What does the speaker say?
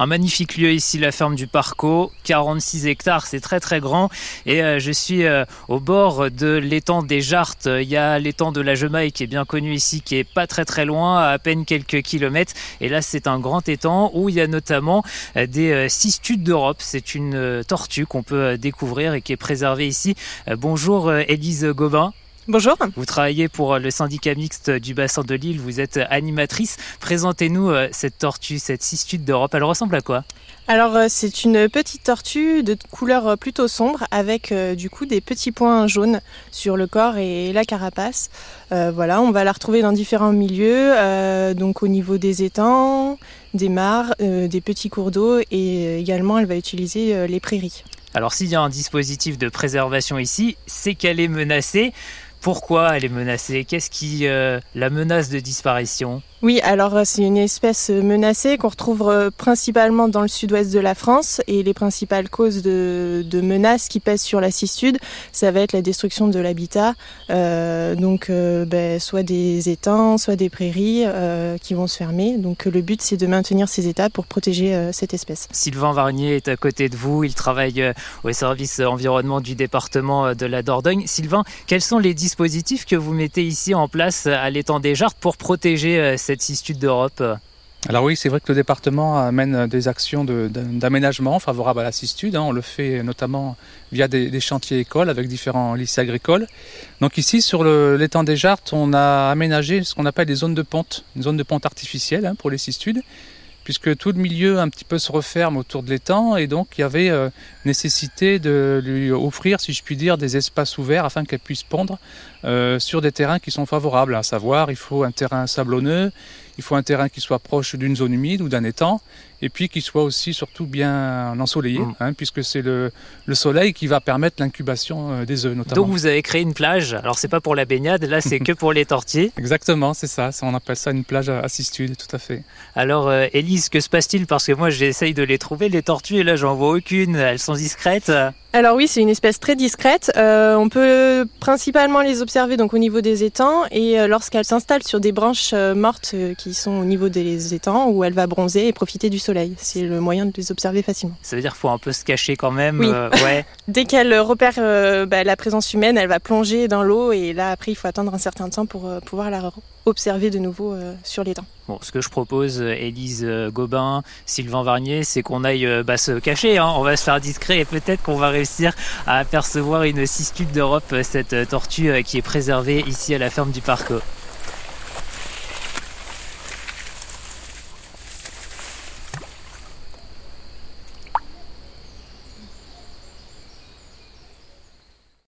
Un magnifique lieu ici, la ferme du Parco, 46 hectares, c'est très très grand. Et euh, je suis euh, au bord de l'étang des Jartes. Il y a l'étang de la Jemaille qui est bien connu ici, qui est pas très très loin, à, peine quelques kilomètres. Et là, c'est un grand étang où il y a notamment euh, des cistudes d'Europe. C'est une tortue qu'on peut découvrir et qui est préservée ici. Bonjour Élise Gobin. Bonjour. Vous travaillez pour le syndicat mixte du bassin de Lille, vous êtes animatrice. Présentez-nous euh, cette tortue, cette cistude d'Europe. Elle ressemble à quoi? Alors euh, c'est une petite tortue de couleur euh, plutôt sombre avec du coup des petits points jaunes sur le corps et la carapace. voilà, on va la retrouver dans différents milieux, donc au niveau des étangs, des mares, des petits cours d'eau et également elle va utiliser les prairies. Alors s'il y a un dispositif de préservation ici, c'est qu'elle est menacée. Pourquoi elle est menacée? Qu'est-ce qui euh, la menace de disparition? Oui, alors euh, c'est une espèce euh, menacée qu'on retrouve euh, principalement dans le sud-ouest de la France et les principales causes de, menaces qui pèsent sur la sud, ça va être la destruction de l'habitat, donc ben, soit des étangs, soit des prairies qui vont se fermer. Donc le but c'est de maintenir ces états pour protéger cette espèce. Sylvain Varnier est à côté de vous, il travaille au service environnement du département de la Dordogne. Sylvain, quels sont les que vous mettez ici en place à l'étang des Jartes pour protéger cette cistude d'Europe alors oui, c'est vrai que le département amène des actions d'aménagement favorables à la cistude. Hein. On le fait notamment via des, chantiers écoles avec différents lycées agricoles. Donc ici, sur l'étang des Jartes, on a aménagé ce qu'on appelle des zones de ponte, une zone de ponte artificielle hein, pour les cistudes puisque tout le milieu un petit peu se referme autour de l'étang et donc il y avait euh, nécessité de lui offrir, si je puis dire, des espaces ouverts afin qu'elle puisse pondre euh, sur des terrains qui sont favorables. À savoir, il faut un terrain sablonneux, il faut un terrain qui soit proche d'une zone humide ou d'un étang, et puis qui soit aussi surtout bien ensoleillé, mm. hein, puisque c'est le, le, soleil qui va permettre l'incubation euh, des œufs notamment. Donc vous avez créé une plage, alors c'est pas pour la baignade, là c'est que pour les tortilles. Exactement, c'est ça, on appelle ça une plage assistude, tout à fait. Alors euh, Élise, que se passe-t-il? Parce que moi j'essaye de les trouver, les tortues, et là j'en vois aucune, elles sont discrètes. Alors oui, c'est une espèce très discrète. Euh, on peut principalement les observer donc au niveau des étangs et euh, lorsqu'elle s'installe sur des branches euh, mortes qui sont au niveau des étangs où elle va bronzer et profiter du soleil. C'est le moyen de les observer facilement. Ça veut dire qu'il faut un peu se cacher quand même. Oui. ouais. Dès qu'elle repère bah, la présence humaine, elle va plonger dans l'eau et là après il faut attendre un certain temps pour pouvoir la observer de nouveau sur l'étang. Bon, ce que je propose, Élise Gobin, Sylvain Varnier, c'est qu'on aille bah, se cacher. Hein. On va se faire discret et peut-être qu'on va à apercevoir une cistude d'Europe, cette tortue qui est préservée ici à la ferme du Parc.